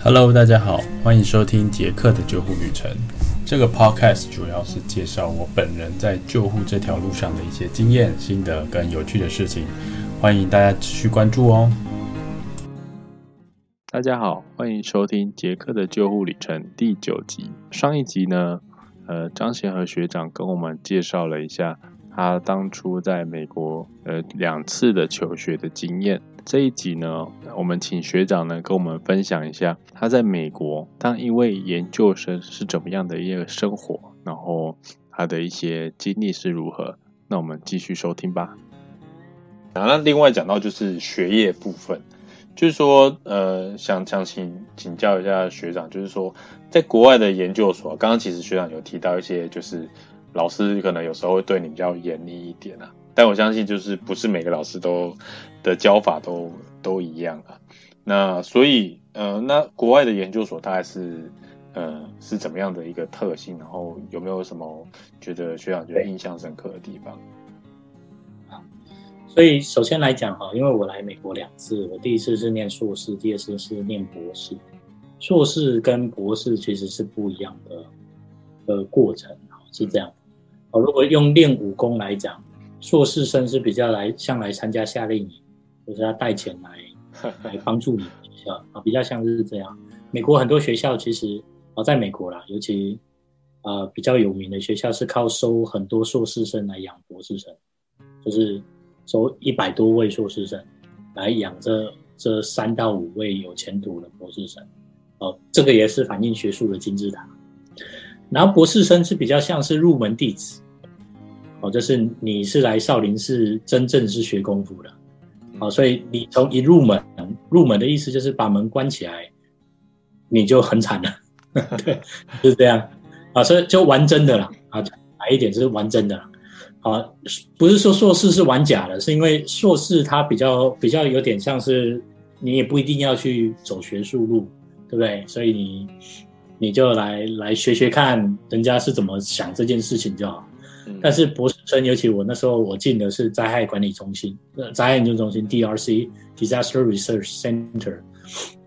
Hello，大家好，欢迎收听杰克的救护旅程。这个 Podcast 主要是介绍我本人在救护这条路上的一些经验、心得跟有趣的事情，欢迎大家持续关注哦。大家好，欢迎收听杰克的救护旅程第九集。上一集呢，呃，张贤和学长跟我们介绍了一下他当初在美国呃两次的求学的经验。这一集呢，我们请学长呢跟我们分享一下他在美国当一位研究生是怎么样的一个生活，然后他的一些经历是如何。那我们继续收听吧。啊，那另外讲到就是学业部分，就是说，呃，想想请请教一下学长，就是说，在国外的研究所，刚刚其实学长有提到一些，就是老师可能有时候会对你比较严厉一点啊。但我相信，就是不是每个老师都的教法都都一样啊。那所以，呃，那国外的研究所大概是，呃，是怎么样的一个特性？然后有没有什么觉得学长觉得印象深刻的地方？所以首先来讲哈，因为我来美国两次，我第一次是念硕士，第二次是念博士。硕士跟博士其实是不一样的呃过程是这样。哦，如果用练武功来讲。硕士生是比较来像来参加夏令营，就是要带钱来 来帮助你学校啊，比较像是这样。美国很多学校其实啊，在美国啦，尤其啊比较有名的学校是靠收很多硕士生来养博士生，就是收一百多位硕士生来养这这三到五位有前途的博士生。哦，这个也是反映学术的金字塔。然后博士生是比较像是入门弟子。哦，就是你是来少林寺真正是学功夫的，哦，所以你从一入门，入门的意思就是把门关起来，你就很惨了，对，就是这样，啊，所以就玩真的了，啊，白一点就是玩真的了，啊，不是说硕士是玩假的，是因为硕士它比较比较有点像是你也不一定要去走学术路，对不对？所以你你就来来学学看人家是怎么想这件事情就好。但是博士生，尤其我那时候我进的是灾害管理中心，呃，灾害研究中心 （DRC，Disaster Research Center）。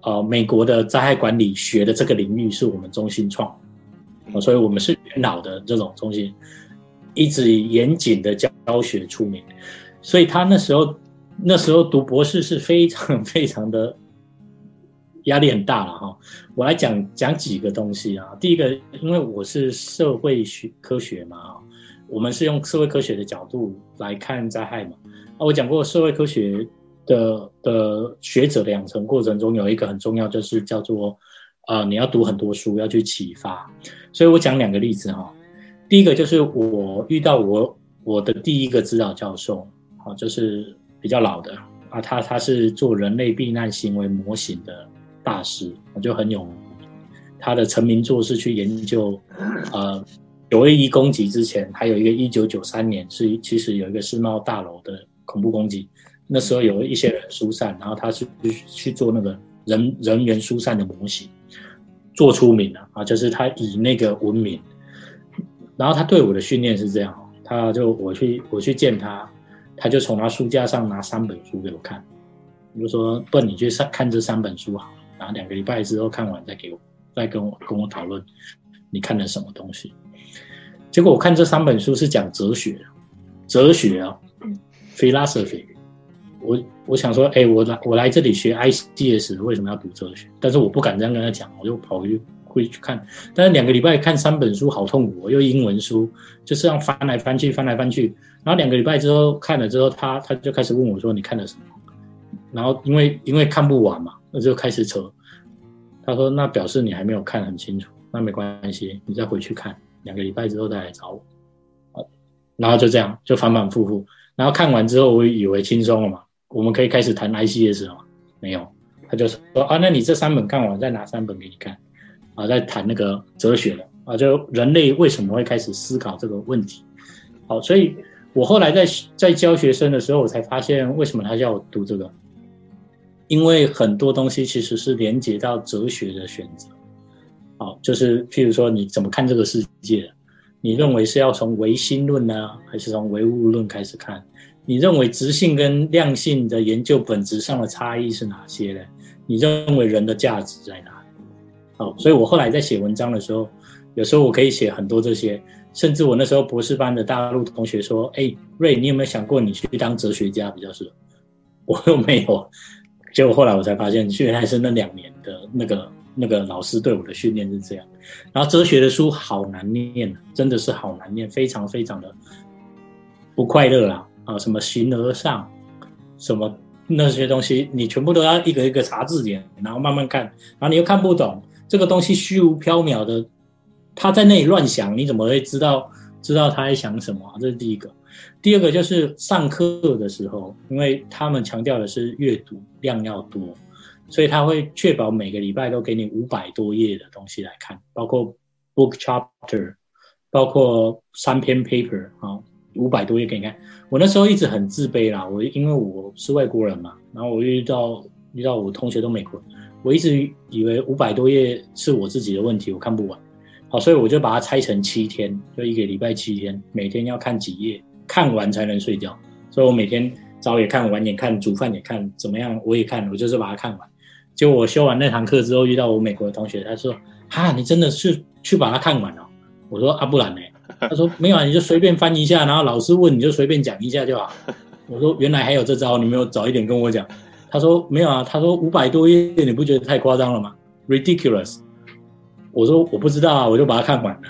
呃，美国的灾害管理学的这个领域是我们中心创，所以我们是元老的这种中心，一直以严谨的教学出名。所以他那时候那时候读博士是非常非常的压力很大了哈。我来讲讲几个东西啊。第一个，因为我是社会学科学嘛我们是用社会科学的角度来看灾害嘛？啊，我讲过社会科学的的学者的养成过程中有一个很重要，就是叫做啊，你要读很多书，要去启发。所以我讲两个例子哈。第一个就是我遇到我我的第一个指导教授，啊，就是比较老的啊，他他是做人类避难行为模型的大师，我就很有他的成名作是去研究呃。九一一攻击之前，还有一个一九九三年是其实有一个世贸大楼的恐怖攻击，那时候有一些人疏散，然后他是去做那个人人员疏散的模型，做出名了啊，就是他以那个闻名。然后他对我的训练是这样，他就我去我去见他，他就从他书架上拿三本书给我看，就说不，你去上看这三本书好，然后两个礼拜之后看完再给我，再跟我跟我讨论你看了什么东西。结果我看这三本书是讲哲学，哲学啊，philosophy。我我想说，哎，我来我来这里学 ICS，为什么要读哲学？但是我不敢这样跟他讲，我就跑去会去看。但是两个礼拜看三本书好痛苦，又英文书，就是让翻来翻去，翻来翻去。然后两个礼拜之后看了之后，他他就开始问我说：“你看了什么？”然后因为因为看不完嘛，那就开始扯。他说：“那表示你还没有看很清楚，那没关系，你再回去看。”两个礼拜之后再来找我，然后就这样就反反复复，然后看完之后我以为轻松了嘛，我们可以开始谈 ICS 了嘛？没有，他就说啊，那你这三本看完，再拿三本给你看，啊，再谈那个哲学了啊，就人类为什么会开始思考这个问题？好，所以我后来在在教学生的时候，我才发现为什么他叫我读这个，因为很多东西其实是连接到哲学的选择。好，就是譬如说，你怎么看这个世界？你认为是要从唯心论呢，还是从唯物论开始看？你认为直性跟量性的研究本质上的差异是哪些呢？你认为人的价值在哪里？好，所以我后来在写文章的时候，有时候我可以写很多这些，甚至我那时候博士班的大陆同学说：“哎，瑞，你有没有想过你去当哲学家比较适合？” 我又没有，结果后来我才发现，原来是那两年的那个那个老师对我的训练是这样。然后哲学的书好难念，真的是好难念，非常非常的不快乐啦啊！什么形而上，什么那些东西，你全部都要一个一个查字典，然后慢慢看，然后你又看不懂这个东西虚无缥缈的，他在那里乱想，你怎么会知道知道他在想什么？这是第一个。第二个就是上课的时候，因为他们强调的是阅读量要多。所以他会确保每个礼拜都给你五百多页的东西来看，包括 book chapter，包括三篇 paper 啊，五百多页给你看。我那时候一直很自卑啦，我因为我是外国人嘛，然后我遇到遇到我同学都美国人，我一直以为五百多页是我自己的问题，我看不完。好，所以我就把它拆成七天，就一个礼拜七天，每天要看几页，看完才能睡觉。所以我每天早也看，晚也看，煮饭也看，怎么样我也看，我就是把它看完。就我修完那堂课之后，遇到我美国的同学，他说：“哈，你真的是去把它看完了？”我说：“啊，不然呢？”他说：“没有啊，你就随便翻一下，然后老师问你就随便讲一下就好。”我说：“原来还有这招，你没有早一点跟我讲。”他说：“没有啊。”他说：“五百多页，你不觉得太夸张了吗？Ridiculous。”我说：“我不知道啊，我就把它看完了。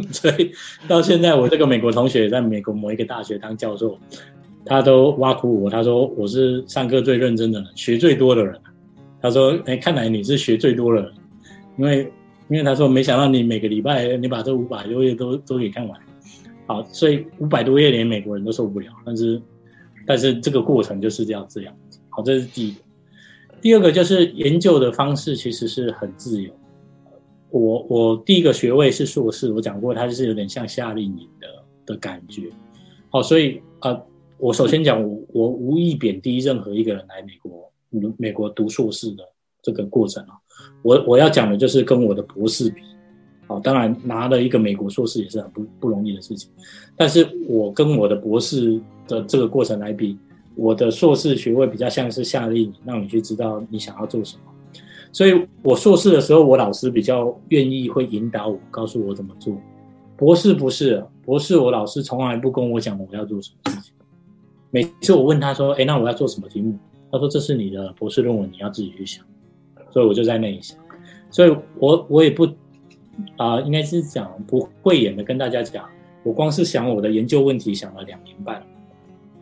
”所以到现在，我这个美国同学在美国某一个大学当教授，他都挖苦我，他说：“我是上课最认真的人，学最多的人。”他说：“哎，看来你是学最多了，因为因为他说没想到你每个礼拜你把这五百多页都都给看完，好，所以五百多页连美国人都受不了。但是但是这个过程就是这样这样。好，这是第一个。第二个就是研究的方式其实是很自由。我我第一个学位是硕士，我讲过它就是有点像夏令营的的感觉。好，所以呃，我首先讲我我无意贬低任何一个人来美国。”美国读硕士的这个过程啊，我我要讲的就是跟我的博士比，好，当然拿了一个美国硕士也是很不不容易的事情，但是我跟我的博士的这个过程来比，我的硕士学位比较像是夏令，让你去知道你想要做什么，所以我硕士的时候，我老师比较愿意会引导我，告诉我怎么做，博士不是，博士我老师从来不跟我讲我要做什么事情，每次我问他说，哎，那我要做什么题目？他说：“这是你的博士论文，你要自己去想。”所以我就在那里想，所以我我也不啊，应该是讲不会演的跟大家讲，我光是想我的研究问题想了两年半，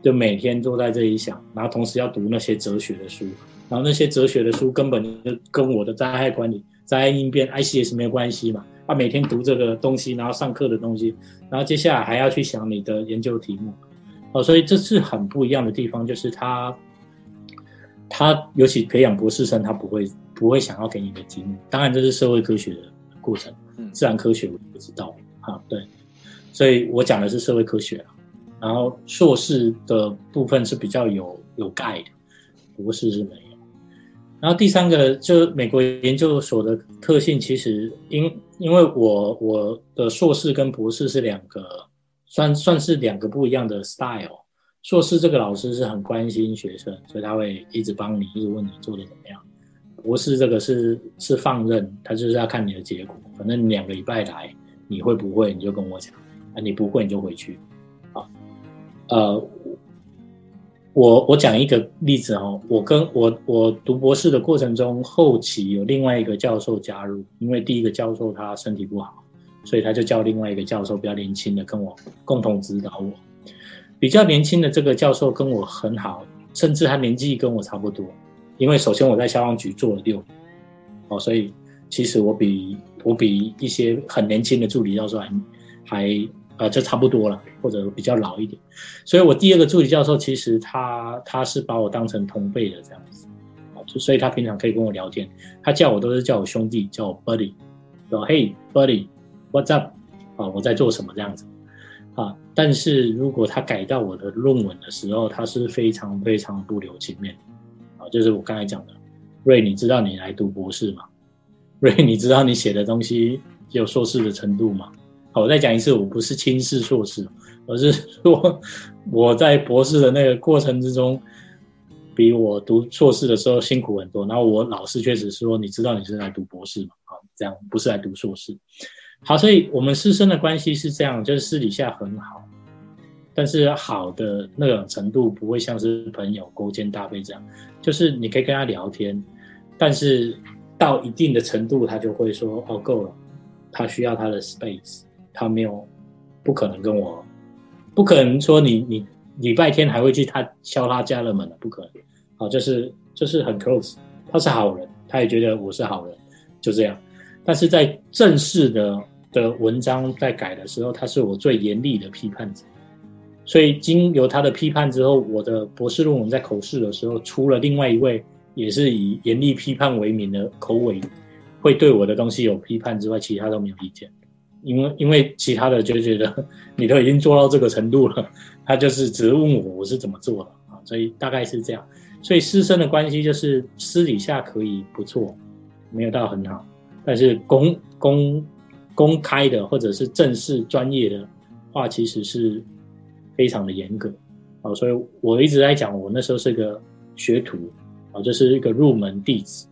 就每天都在这里想，然后同时要读那些哲学的书，然后那些哲学的书根本就跟我的灾害管理、灾害应变、ICS 没有关系嘛。啊，每天读这个东西，然后上课的东西，然后接下来还要去想你的研究题目，哦，所以这是很不一样的地方，就是他。他尤其培养博士生，他不会不会想要给你的题目。当然，这是社会科学的过程，自然科学我不知道啊。对，所以我讲的是社会科学然后硕士的部分是比较有有盖的，博士是没有。然后第三个就美国研究所的特性，其实因因为我我的硕士跟博士是两个，算算是两个不一样的 style。硕士这个老师是很关心学生，所以他会一直帮你，一直问你做的怎么样。博士这个是是放任，他就是要看你的结果。反正两个礼拜来，你会不会你就跟我讲，啊你不会你就回去。啊，呃，我我讲一个例子哦，我跟我我读博士的过程中，后期有另外一个教授加入，因为第一个教授他身体不好，所以他就叫另外一个教授比较年轻的跟我共同指导我。比较年轻的这个教授跟我很好，甚至他年纪跟我差不多。因为首先我在消防局做了六年，哦，所以其实我比我比一些很年轻的助理教授还还呃就差不多了，或者比较老一点。所以我第二个助理教授其实他他是把我当成同辈的这样子，就所以他平常可以跟我聊天，他叫我都是叫我兄弟，叫我 buddy，说 Hey buddy，what's up？啊，我在做什么这样子。啊，但是如果他改到我的论文的时候，他是非常非常不留情面，啊，就是我刚才讲的，瑞，你知道你来读博士吗？瑞，你知道你写的东西有硕士的程度吗？好，我再讲一次，我不是轻视硕士，而是说我在博士的那个过程之中，比我读硕士的时候辛苦很多。然后我老师确实说，你知道你是来读博士吗？啊，这样不是来读硕士。好，所以我们师生的关系是这样，就是私底下很好，但是好的那种程度不会像是朋友勾肩搭背这样，就是你可以跟他聊天，但是到一定的程度，他就会说哦够了，他需要他的 space，他没有不可能跟我，不可能说你你礼拜天还会去他敲他家的门的，不可能。好，就是就是很 close，他是好人，他也觉得我是好人，就这样。但是在正式的的文章在改的时候，他是我最严厉的批判者。所以经由他的批判之后，我的博士论文在口试的时候，除了另外一位也是以严厉批判为名的口尾会对我的东西有批判之外，其他都没有意见。因为因为其他的就觉得你都已经做到这个程度了，他就是只问我我是怎么做的啊，所以大概是这样。所以师生的关系就是私底下可以不错，没有到很好。但是公公公开的或者是正式专业的话，其实是非常的严格啊。所以我一直在讲，我那时候是个学徒啊，就是一个入门弟子，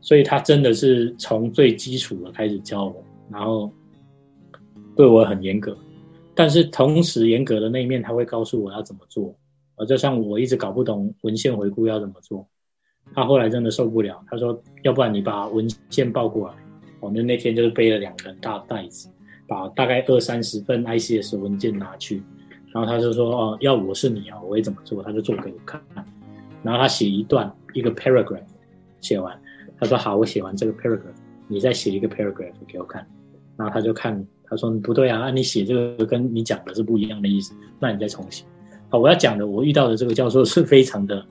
所以他真的是从最基础的开始教我，然后对我很严格。但是同时严格的那一面，他会告诉我要怎么做啊。就像我一直搞不懂文献回顾要怎么做，他后来真的受不了，他说：“要不然你把文献报过来。”我们那天就是背了两个大袋子，把大概二三十份 ICS 文件拿去，然后他就说：“哦，要我是你啊，我会怎么做？”他就做给我看，然后他写一段一个 paragraph，写完，他说：“好，我写完这个 paragraph，你再写一个 paragraph 给我看。”然后他就看，他说：“不对啊，那你写这个跟你讲的是不一样的意思，那你再重写。”好，我要讲的，我遇到的这个教授是非常的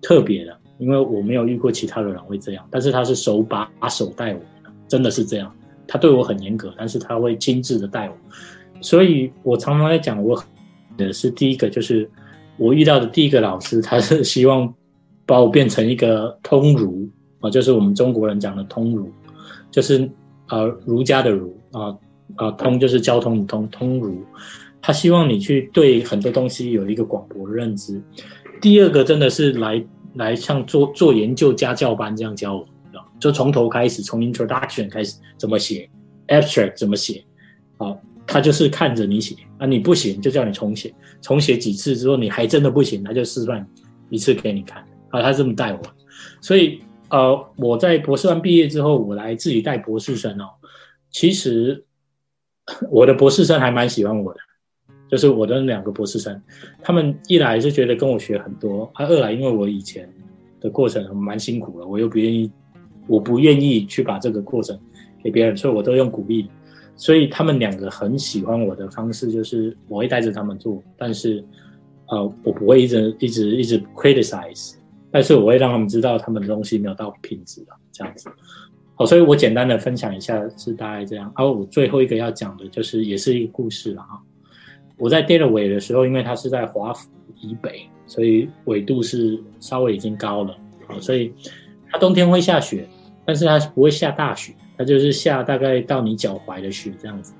特别的，因为我没有遇过其他的人会这样，但是他是手把手带我。真的是这样，他对我很严格，但是他会亲自的带我，所以我常常在讲，我的是第一个，就是我遇到的第一个老师，他是希望把我变成一个通儒啊，就是我们中国人讲的通儒，就是呃儒家的儒啊啊通就是交通的通通儒，他希望你去对很多东西有一个广博的认知。第二个真的是来来像做做研究家教班这样教我。就从头开始，从 introduction 开始怎么写，abstract 怎么写，好，他就是看着你写啊，你不行就叫你重写，重写几次之后你还真的不行，他就示范一次给你看啊，他这么带我，所以呃，我在博士班毕业之后，我来自己带博士生哦，其实我的博士生还蛮喜欢我的，就是我的两个博士生，他们一来是觉得跟我学很多，啊，二来因为我以前的过程蛮辛苦的，我又不愿意。我不愿意去把这个过程给别人，所以我都用鼓励。所以他们两个很喜欢我的方式，就是我会带着他们做，但是呃，我不会一直一直一直 criticize，但是我会让他们知道他们的东西没有到品质了，这样子。好，所以我简单的分享一下是大概这样。然后我最后一个要讲的就是也是一个故事了哈。我在 d e l a w a y 的时候，因为它是在华府以北，所以纬度是稍微已经高了，好，所以它冬天会下雪。但是它不会下大雪，它就是下大概到你脚踝的雪这样子，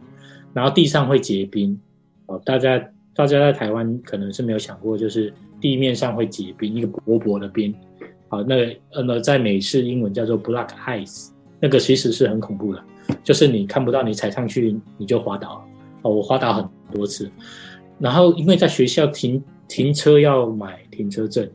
然后地上会结冰。哦，大家大家在台湾可能是没有想过，就是地面上会结冰，一个薄薄的冰。好，那个呃，在美式英文叫做 black ice，那个其实是很恐怖的，就是你看不到，你踩上去你就滑倒了。哦，我滑倒很多次，然后因为在学校停停车要买停车证。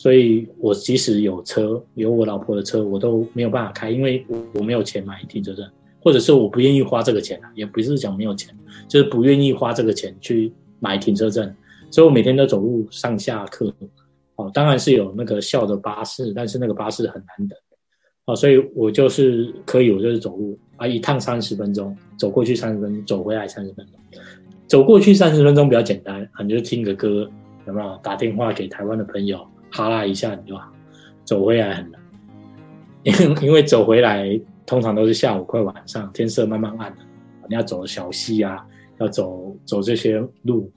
所以，我即使有车，有我老婆的车，我都没有办法开，因为我没有钱买停车证，或者是我不愿意花这个钱啊，也不是讲没有钱，就是不愿意花这个钱去买停车证。所以我每天都走路上下课，哦，当然是有那个校的巴士，但是那个巴士很难等，哦，所以我就是可以，我就是走路啊，一趟三十分钟，走过去三十分钟，走回来三十分钟，走过去三十分钟比较简单啊，你就听个歌，有没有？打电话给台湾的朋友。哈拉一下你就，走回来很难，因 因为走回来通常都是下午快晚上，天色慢慢暗了，你要走小溪啊，要走走这些路，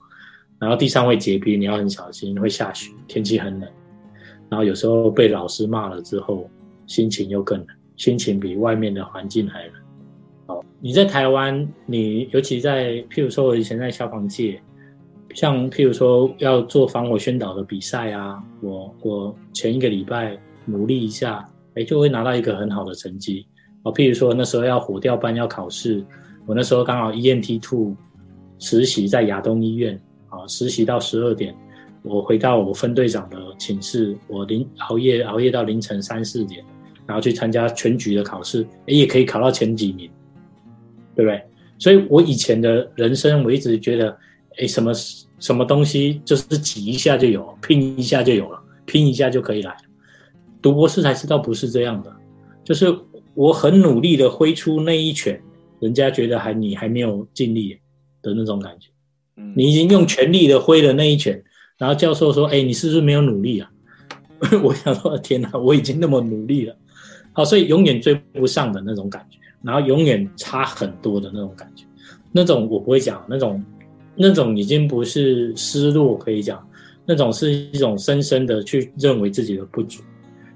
然后地上会结冰，你要很小心，会下雪，天气很冷，然后有时候被老师骂了之后，心情又更冷，心情比外面的环境还冷。哦，你在台湾，你尤其在譬如说我以前在消防界。像譬如说要做防火宣导的比赛啊，我我前一个礼拜努力一下，哎，就会拿到一个很好的成绩。哦，譬如说那时候要火调班要考试，我那时候刚好 E N T two 实习在亚东医院啊，实习到十二点，我回到我分队长的寝室，我凌熬夜熬夜到凌晨三四点，然后去参加全局的考试，也可以考到前几名，对不对？所以我以前的人生，我一直觉得，哎，什么什么东西就是挤一下就有，拼一下就有了，拼一下就可以来。读博士才知道不是这样的，就是我很努力的挥出那一拳，人家觉得还你还没有尽力的那种感觉。你已经用全力的挥了那一拳，然后教授说：“哎，你是不是没有努力啊？” 我想说：“天哪，我已经那么努力了。”好，所以永远追不上的那种感觉。然后永远差很多的那种感觉，那种我不会讲，那种那种已经不是失落可以讲，那种是一种深深的去认为自己的不足。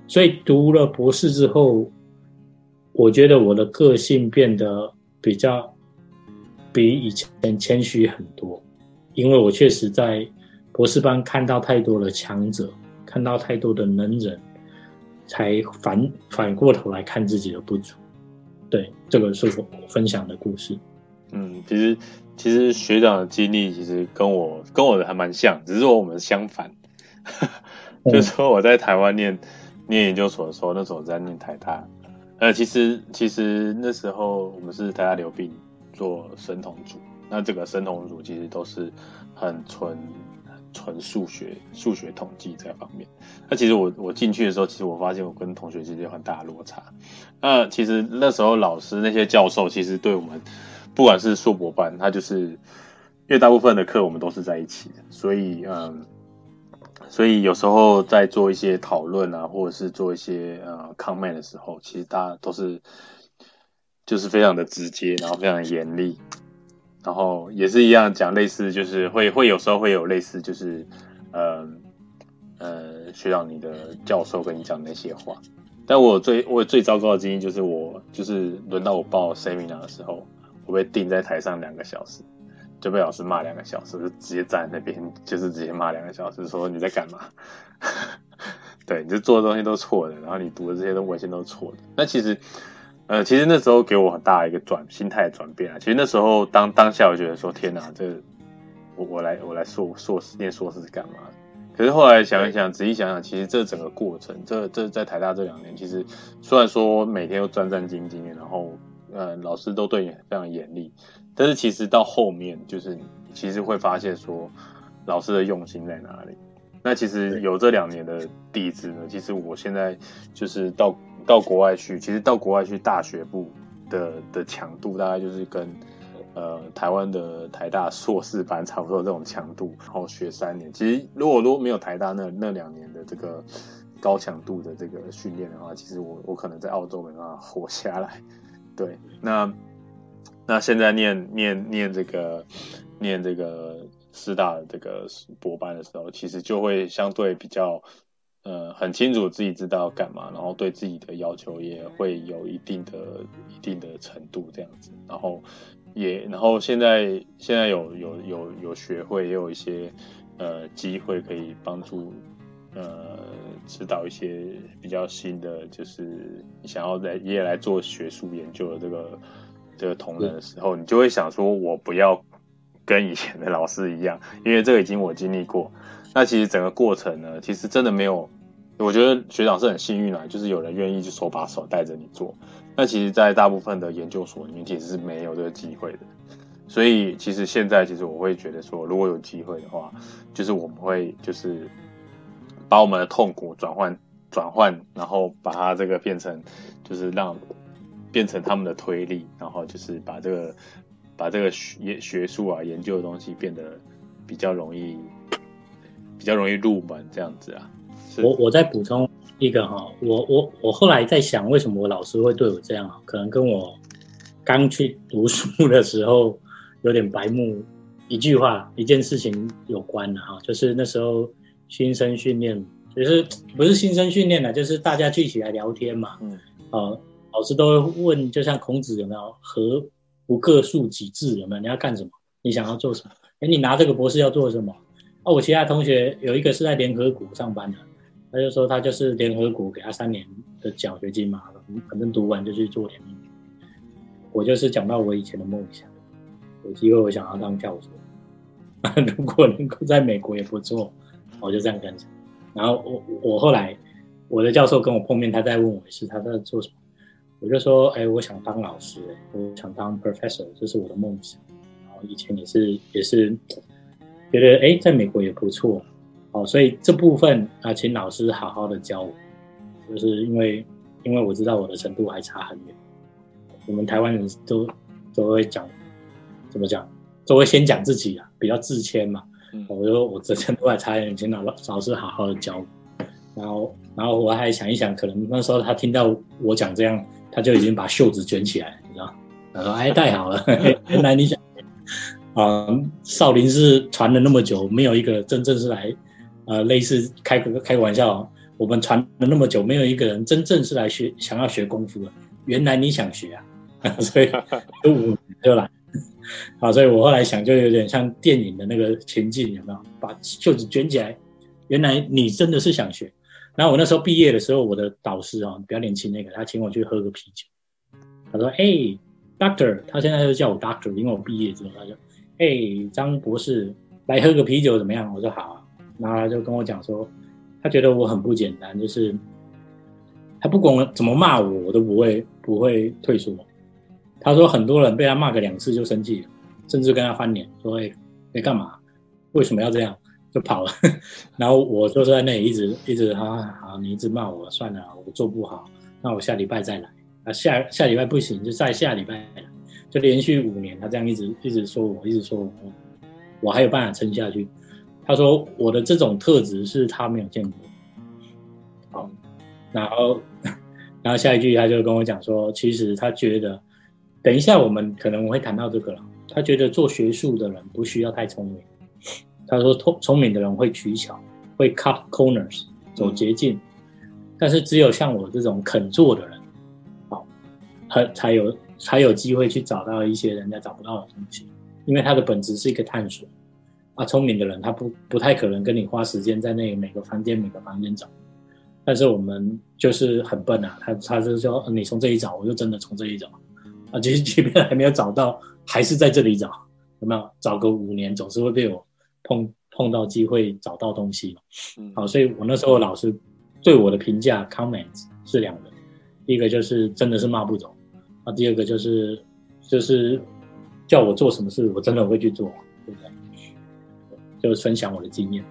所以读了博士之后，我觉得我的个性变得比较比以前谦虚很多，因为我确实在博士班看到太多的强者，看到太多的能人，才反反过头来看自己的不足。对，这个是我分享的故事。嗯，其实其实学长的经历其实跟我跟我的还蛮像，只是说我们相反。就说我在台湾念念研究所的时候，那时候我在念台大。呃，其实其实那时候我们是台大流病做生统组，那这个生统组其实都是很纯。纯数学、数学统计这方面，那其实我我进去的时候，其实我发现我跟同学之间有很大的落差。那其实那时候老师那些教授，其实对我们不管是硕博班，他就是因为大部分的课我们都是在一起的，所以嗯，所以有时候在做一些讨论啊，或者是做一些呃 comment 的时候，其实大家都是就是非常的直接，然后非常的严厉。然后也是一样讲类似，就是会会有时候会有类似，就是呃呃学长你的教授跟你讲那些话。但我最我最糟糕的经验就是我就是轮到我报 seminar 的时候，我被定在台上两个小时，就被老师骂两个小时，就直接站在那边就是直接骂两个小时，说你在干嘛？对，你就做的东西都错的，然后你读的这些东西都是错的。那其实。呃，其实那时候给我很大的一个转心态转变啊。其实那时候当当下，我觉得说天哪，这我我来我来硕硕士念硕士是干嘛？可是后来想一想，仔细想想，其实这整个过程，这这在台大这两年，其实虽然说每天都战战兢兢，然后呃老师都对你非常严厉，但是其实到后面，就是其实会发现说老师的用心在哪里。那其实有这两年的底子呢，其实我现在就是到。到国外去，其实到国外去大学部的的强度大概就是跟呃台湾的台大硕士班差不多这种强度，然后学三年。其实如果如果没有台大那那两年的这个高强度的这个训练的话，其实我我可能在澳洲没办法活下来。对，那那现在念念念这个念这个师大的这个博班的时候，其实就会相对比较。呃，很清楚自己知道要干嘛，然后对自己的要求也会有一定的、一定的程度这样子，然后也，然后现在现在有有有有学会，也有一些呃机会可以帮助呃指导一些比较新的，就是想要在也来做学术研究的这个这个同仁的时候，你就会想说，我不要跟以前的老师一样，因为这个已经我经历过。那其实整个过程呢，其实真的没有，我觉得学长是很幸运啊，就是有人愿意就手把手带着你做。那其实，在大部分的研究所里面，其实是没有这个机会的。所以，其实现在，其实我会觉得说，如果有机会的话，就是我们会就是把我们的痛苦转换转换，然后把它这个变成，就是让变成他们的推力，然后就是把这个把这个学学术啊研究的东西变得比较容易。比较容易入门这样子啊，我我再补充一个哈，我我我后来在想，为什么我老师会对我这样？可能跟我刚去读书的时候有点白目，一句话一件事情有关的哈，就是那时候新生训练，就是不是新生训练的，就是大家聚起来聊天嘛，嗯，呃，老师都会问，就像孔子有没有“何不各述己志”有没有？你要干什么？你想要做什么？哎，你拿这个博士要做什么？哦，我其他同学有一个是在联合国上班的，他就说他就是联合国给他三年的奖学金嘛，反正读完就去做联我就是讲到我以前的梦想，有机会我想要当教授，如果能够在美国也不错，我就这样跟着。然后我我后来我的教授跟我碰面，他在问我是他在做什么，我就说，哎，我想当老师，我想当 professor，这是我的梦想。然后以前也是也是觉得哎，在美国也不错，哦，所以这部分啊，请老师好好的教我，就是因为因为我知道我的程度还差很远。我们台湾人都都会讲，怎么讲？都会先讲自己啊，比较自谦嘛。我说我之前都还差一点，请老老师好好的教。然后，然后我还想一想，可能那时候他听到我讲这样，他就已经把袖子卷起来，你知道？他说：“哎，太好了，原来你想啊，少林寺传了那么久，没有一个真正是来，呃，类似开个开个玩笑，我们传了那么久，没有一个人真正是来学想要学功夫的。原来你想学啊！” 所以就五就来，好，所以我后来想，就有点像电影的那个情境，有没有？把袖子卷起来，原来你真的是想学。然后我那时候毕业的时候，我的导师啊，比较年轻那个，他请我去喝个啤酒。他说：“嘿，Doctor，他现在就叫我 Doctor，因为我毕业之后，他就，嘿，张博士，来喝个啤酒怎么样？”我说：“好啊。”然后他就跟我讲说，他觉得我很不简单，就是他不管我怎么骂我，我都不会不会退缩。他说很多人被他骂个两次就生气了，甚至跟他翻脸说：“哎，你干嘛？为什么要这样？”就跑了。然后我就在那里一直一直啊，好，你一直骂我，算了，我做不好，那我下礼拜再来。啊，下下礼拜不行，就再下礼拜来，就连续五年，他这样一直一直说我，一直说我，我还有办法撑下去。他说我的这种特质是他没有见过。好，然后 然后下一句他就跟我讲说，其实他觉得。等一下，我们可能我会谈到这个了。他觉得做学术的人不需要太聪明。他说，聪聪明的人会取巧，会 cut corners，走捷径。但是只有像我这种肯做的人，好，才才有才有机会去找到一些人家找不到的东西。因为他的本质是一个探索。啊，聪明的人他不不太可能跟你花时间在那个每个房间每个房间找。但是我们就是很笨啊，他他是说你从这里找，我就真的从这里找。啊，其实即便还没有找到，还是在这里找，有没有？找个五年，总是会被我碰碰到机会找到东西嗯，好，所以我那时候老师对我的评价 comments 是两个，一个就是真的是骂不走，啊，第二个就是就是叫我做什么事，我真的会去做，对不对？就分享我的经验。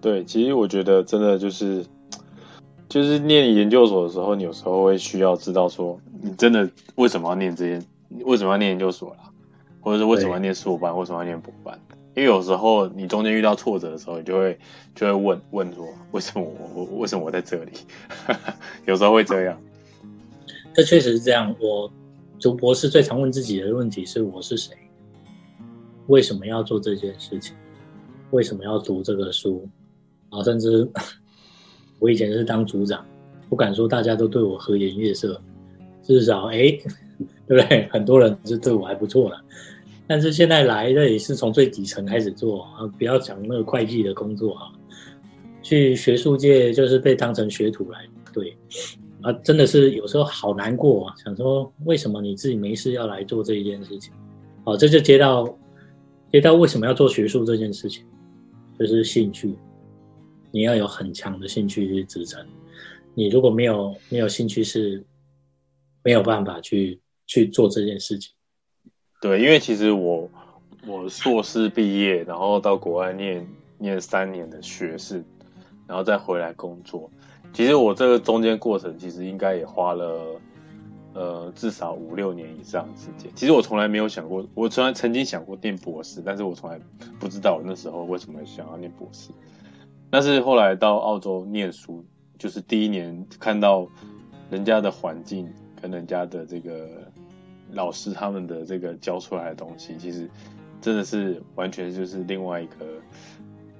对，其实我觉得真的就是。就是念研究所的时候，你有时候会需要知道说，你真的为什么要念这些？为什么要念研究所啦？或者是为什么要念硕班？为什么要念博班？因为有时候你中间遇到挫折的时候，你就会就会问问说，为什么我我为什么我在这里？有时候会这样。这确实是这样。我读博士最常问自己的问题是：我是谁？为什么要做这件事情？为什么要读这个书？啊，甚至。我以前是当组长，不敢说大家都对我和颜悦色，至少哎，对不对？很多人是对我还不错了。但是现在来的也是从最底层开始做啊，不要讲那个会计的工作啊，去学术界就是被当成学徒来对啊，真的是有时候好难过啊，想说为什么你自己没事要来做这一件事情？哦，这就接到接到为什么要做学术这件事情，就是兴趣。你要有很强的兴趣去支撑，你如果没有没有兴趣，是没有办法去去做这件事情。对，因为其实我我硕士毕业，然后到国外念念三年的学士，然后再回来工作。其实我这个中间过程，其实应该也花了呃至少五六年以上时间。其实我从来没有想过，我从来曾经想过念博士，但是我从来不知道我那时候为什么想要念博士。但是后来到澳洲念书，就是第一年看到人家的环境跟人家的这个老师他们的这个教出来的东西，其实真的是完全就是另外一个，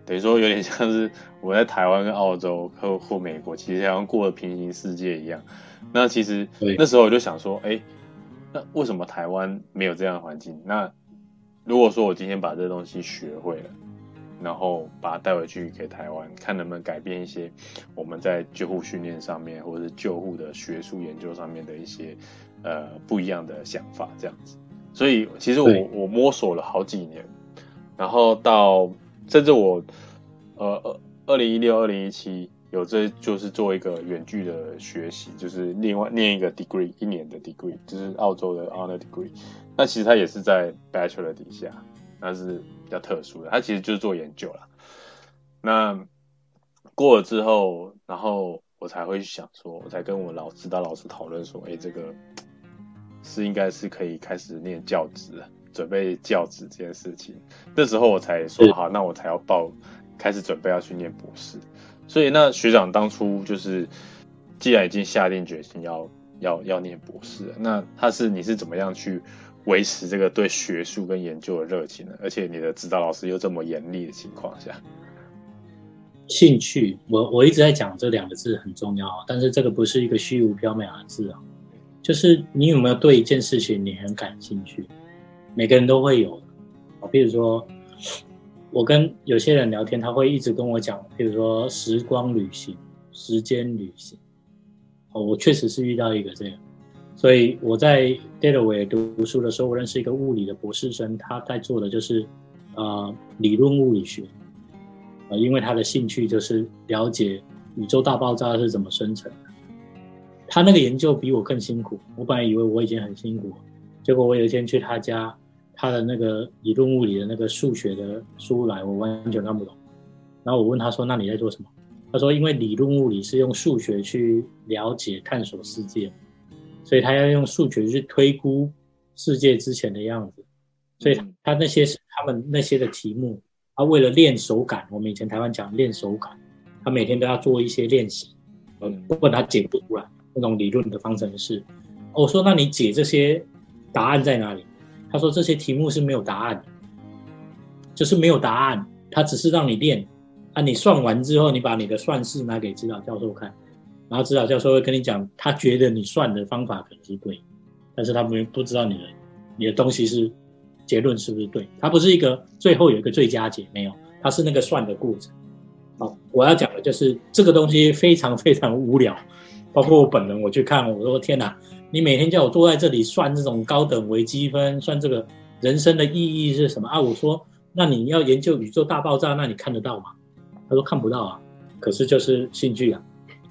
等于说有点像是我在台湾跟澳洲或或美国，其实好像过了平行世界一样。那其实那时候我就想说，哎，那为什么台湾没有这样的环境？那如果说我今天把这东西学会了，然后把它带回去给台湾，看能不能改变一些我们在救护训练上面，或者是救护的学术研究上面的一些呃不一样的想法，这样子。所以其实我我摸索了好几年，然后到甚至我呃二二零一六二零一七有这就是做一个远距的学习，就是另外念一个 degree 一年的 degree，就是澳洲的 honor degree。那其实它也是在 bachelor 底下，那是比较特殊的。他其实就是做研究了。那过了之后，然后我才会想说，我才跟我老指导老师讨论说，哎，这个是应该是可以开始念教职，准备教职这件事情。那时候我才说好，那我才要报，开始准备要去念博士。所以那学长当初就是，既然已经下定决心要要要念博士，那他是你是怎么样去？维持这个对学术跟研究的热情呢？而且你的指导老师又这么严厉的情况下，兴趣，我我一直在讲这两个字很重要，但是这个不是一个虚无缥缈的字啊，就是你有没有对一件事情你很感兴趣？每个人都会有啊，比如说我跟有些人聊天，他会一直跟我讲，比如说时光旅行、时间旅行，哦，我确实是遇到一个这样。所以我在 Delaware 读书的时候，我认识一个物理的博士生，他在做的就是，呃，理论物理学，呃，因为他的兴趣就是了解宇宙大爆炸是怎么生成的。他那个研究比我更辛苦，我本来以为我已经很辛苦，结果我有一天去他家，他的那个理论物理的那个数学的书来，我完全看不懂。然后我问他说：“那你在做什么？”他说：“因为理论物理是用数学去了解、探索世界。”所以他要用数学去推估世界之前的样子，所以他那些是他们那些的题目，他为了练手感，我们以前台湾讲练手感，他每天都要做一些练习，嗯，不管他解不出来那种理论的方程式，我说那你解这些答案在哪里？他说这些题目是没有答案的，就是没有答案，他只是让你练，啊，你算完之后，你把你的算式拿给指导教授看。然后指导教授会跟你讲，他觉得你算的方法可能是对，但是他没不知道你的你的东西是结论是不是对，他不是一个最后有一个最佳解，没有，他是那个算的过程。好，我要讲的就是这个东西非常非常无聊，包括我本人我去看，我说天哪，你每天叫我坐在这里算这种高等微积分，算这个人生的意义是什么啊？我说那你要研究宇宙大爆炸，那你看得到吗？他说看不到啊，可是就是兴趣啊。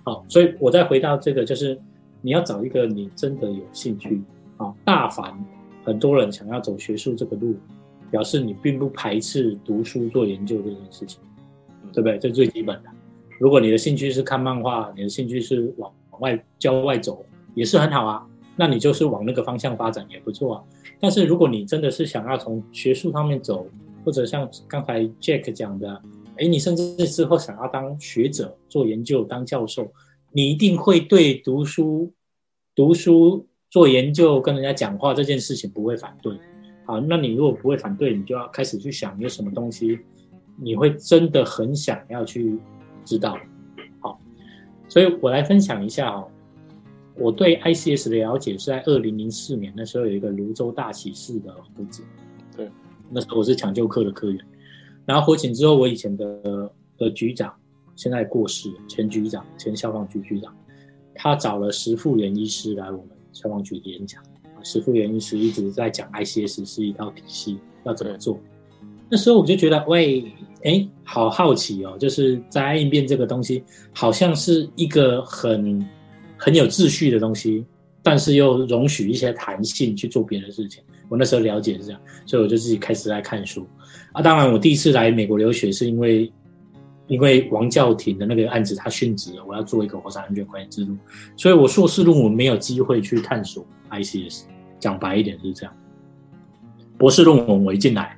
好，所以我再回到这个，就是你要找一个你真的有兴趣啊。大凡很多人想要走学术这个路，表示你并不排斥读书做研究这件事情，对不对？这最基本的。如果你的兴趣是看漫画，你的兴趣是往往外郊外走，也是很好啊。那你就是往那个方向发展也不错啊。但是如果你真的是想要从学术方面走，或者像刚才 Jack 讲的。哎，你甚至之后想要当学者、做研究、当教授，你一定会对读书、读书、做研究、跟人家讲话这件事情不会反对。好，那你如果不会反对，你就要开始去想有什么东西你会真的很想要去知道。好，所以我来分享一下哦，我对 ICS 的了解是在二零零四年那时候有一个泸州大喜事的胡子，对，那时候我是抢救科的科员。然后火警之后，我以前的的局长现在过世，前局长、前消防局局长，他找了石富元医师来我们消防局演讲。石富元医师一直在讲 ICS 是一套体系，要怎么做。那时候我就觉得，喂，哎，好好奇哦，就是在应变这个东西，好像是一个很很有秩序的东西，但是又容许一些弹性去做别的事情。我那时候了解是这样，所以我就自己开始在看书。啊，当然，我第一次来美国留学是因为，因为王教廷的那个案子他殉职了，我要做一个火山安全管理制度，所以我硕士论文没有机会去探索 ICS。讲白一点是这样。博士论文我一进来，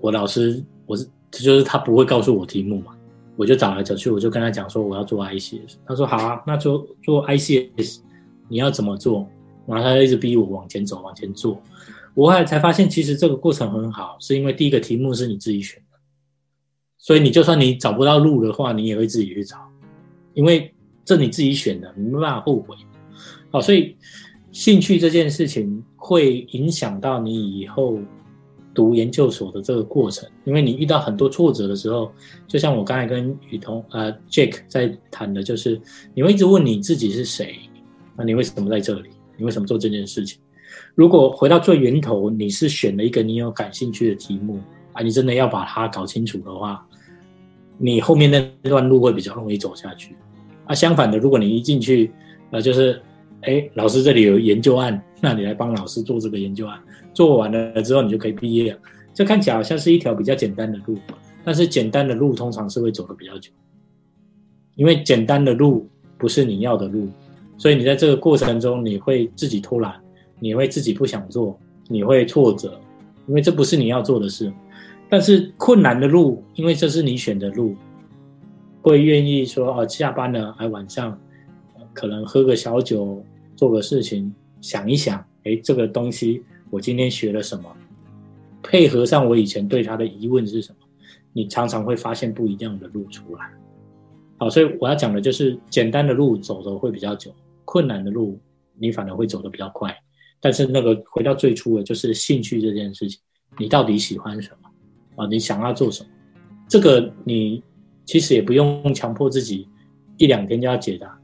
我老师我是就是他不会告诉我题目嘛，我就找来找去，我就跟他讲说我要做 ICS，他说好啊，那做做 ICS 你要怎么做？然后他就一直逼我往前走，往前做。我后来才发现，其实这个过程很好，是因为第一个题目是你自己选的，所以你就算你找不到路的话，你也会自己去找，因为这你自己选的，你没办法后悔。好，所以兴趣这件事情会影响到你以后读研究所的这个过程，因为你遇到很多挫折的时候，就像我刚才跟雨桐呃 Jake 在谈的，就是你会一直问你自己是谁，那你为什么在这里？你为什么做这件事情？如果回到最源头，你是选了一个你有感兴趣的题目啊，你真的要把它搞清楚的话，你后面那段路会比较容易走下去。啊，相反的，如果你一进去，呃，就是，哎，老师这里有研究案，那你来帮老师做这个研究案，做完了之后你就可以毕业了。这看起来好像是一条比较简单的路，但是简单的路通常是会走的比较久，因为简单的路不是你要的路，所以你在这个过程中你会自己偷懒。你会自己不想做，你会挫折，因为这不是你要做的事。但是困难的路，因为这是你选的路，会愿意说哦，下班了，还晚上，可能喝个小酒，做个事情，想一想，哎，这个东西我今天学了什么？配合上我以前对他的疑问是什么？你常常会发现不一样的路出来。好，所以我要讲的就是简单的路走的会比较久，困难的路你反而会走的比较快。但是那个回到最初的，就是兴趣这件事情，你到底喜欢什么啊？你想要做什么？这个你其实也不用强迫自己一两天就要解答，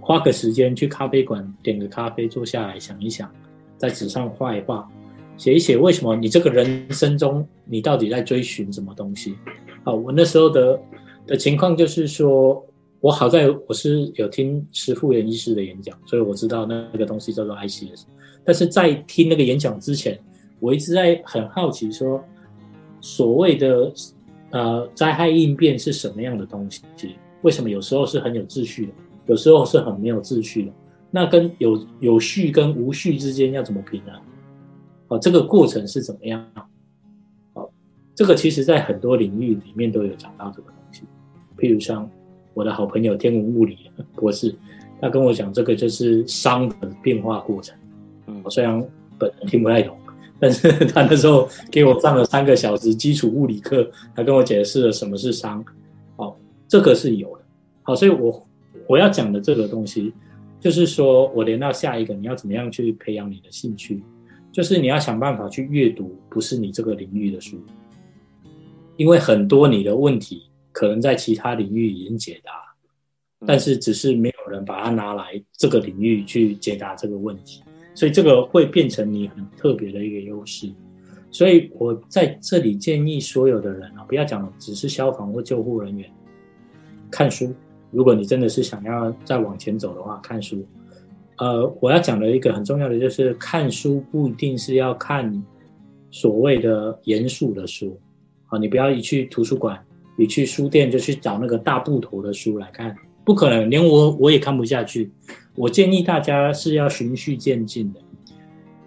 花个时间去咖啡馆点个咖啡，坐下来想一想，在纸上画一画，写一写为什么你这个人生中你到底在追寻什么东西？好，我那时候的的情况就是说。我好在我是有听石富元医师的演讲，所以我知道那个东西叫做 ICS。但是在听那个演讲之前，我一直在很好奇，说所谓的呃灾害应变是什么样的东西？为什么有时候是很有秩序的，有时候是很没有秩序的？那跟有有序跟无序之间要怎么平衡？哦，这个过程是怎么样？哦，这个其实在很多领域里面都有讲到这个东西，譬如像。我的好朋友天文物理博士，他跟我讲，这个就是熵的变化过程。我虽然本人听不太懂，但是 他那时候给我上了三个小时基础物理课，他跟我解释了什么是熵。哦，这个是有的。好，所以我我要讲的这个东西，就是说我连到下一个，你要怎么样去培养你的兴趣，就是你要想办法去阅读不是你这个领域的书，因为很多你的问题。可能在其他领域已经解答，但是只是没有人把它拿来这个领域去解答这个问题，所以这个会变成你很特别的一个优势。所以我在这里建议所有的人啊，不要讲只是消防或救护人员，看书。如果你真的是想要再往前走的话，看书。呃，我要讲的一个很重要的就是看书不一定是要看所谓的严肃的书啊，你不要一去图书馆。你去书店就去找那个大部头的书来看，不可能，连我我也看不下去。我建议大家是要循序渐进的，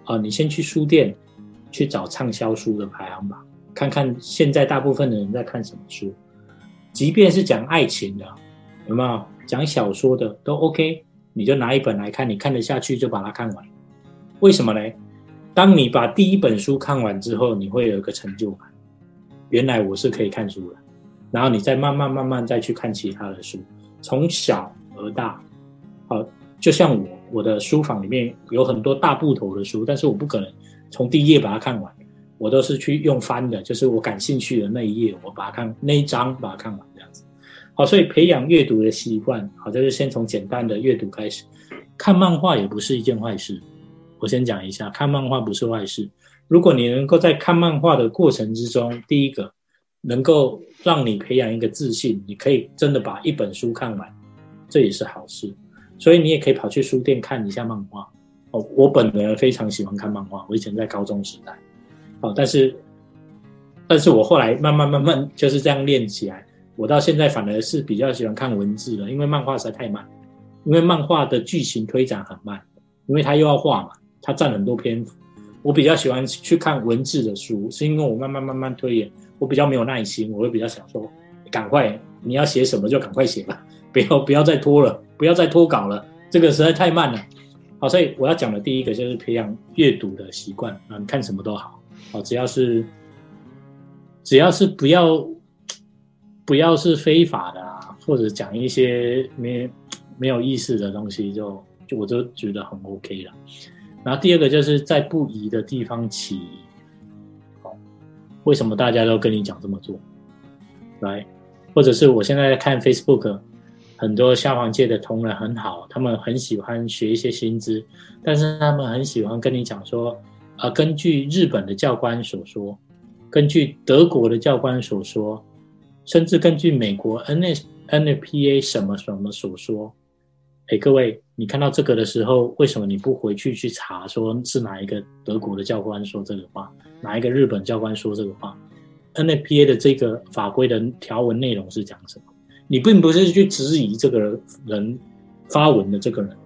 啊，你先去书店去找畅销书的排行榜，看看现在大部分的人在看什么书。即便是讲爱情的，有没有讲小说的都 OK，你就拿一本来看，你看得下去就把它看完。为什么呢？当你把第一本书看完之后，你会有一个成就感，原来我是可以看书的。然后你再慢慢慢慢再去看其他的书，从小而大，好，就像我我的书房里面有很多大部头的书，但是我不可能从第一页把它看完，我都是去用翻的，就是我感兴趣的那一页，我把它看那一章把它看完这样子。好，所以培养阅读的习惯，好，就是先从简单的阅读开始。看漫画也不是一件坏事，我先讲一下，看漫画不是坏事。如果你能够在看漫画的过程之中，第一个。能够让你培养一个自信，你可以真的把一本书看完，这也是好事。所以你也可以跑去书店看一下漫画。哦，我本人非常喜欢看漫画，我以前在高中时代，哦，但是，但是我后来慢慢慢慢就是这样练起来。我到现在反而是比较喜欢看文字了，因为漫画实在太慢，因为漫画的剧情推展很慢，因为它又要画嘛，它占很多篇幅。我比较喜欢去看文字的书，是因为我慢慢慢慢推演。我比较没有耐心，我会比较想说，赶快你要写什么就赶快写吧，不要不要再拖了，不要再拖稿了，这个实在太慢了。好，所以我要讲的第一个就是培养阅读的习惯啊，你看什么都好，好，只要是只要是不要不要是非法的啊，或者讲一些没没有意思的东西，就就我就觉得很 OK 了。然后第二个就是在不宜的地方起。为什么大家都跟你讲这么做？来，或者是我现在在看 Facebook，很多消防界的同仁很好，他们很喜欢学一些新知，但是他们很喜欢跟你讲说，啊，根据日本的教官所说，根据德国的教官所说，甚至根据美国 N S N F P A 什么什么所说。哎，各位，你看到这个的时候，为什么你不回去去查，说是哪一个德国的教官说这个话，哪一个日本教官说这个话？NFPA 的这个法规的条文内容是讲什么？你并不是去质疑这个人发文的这个人，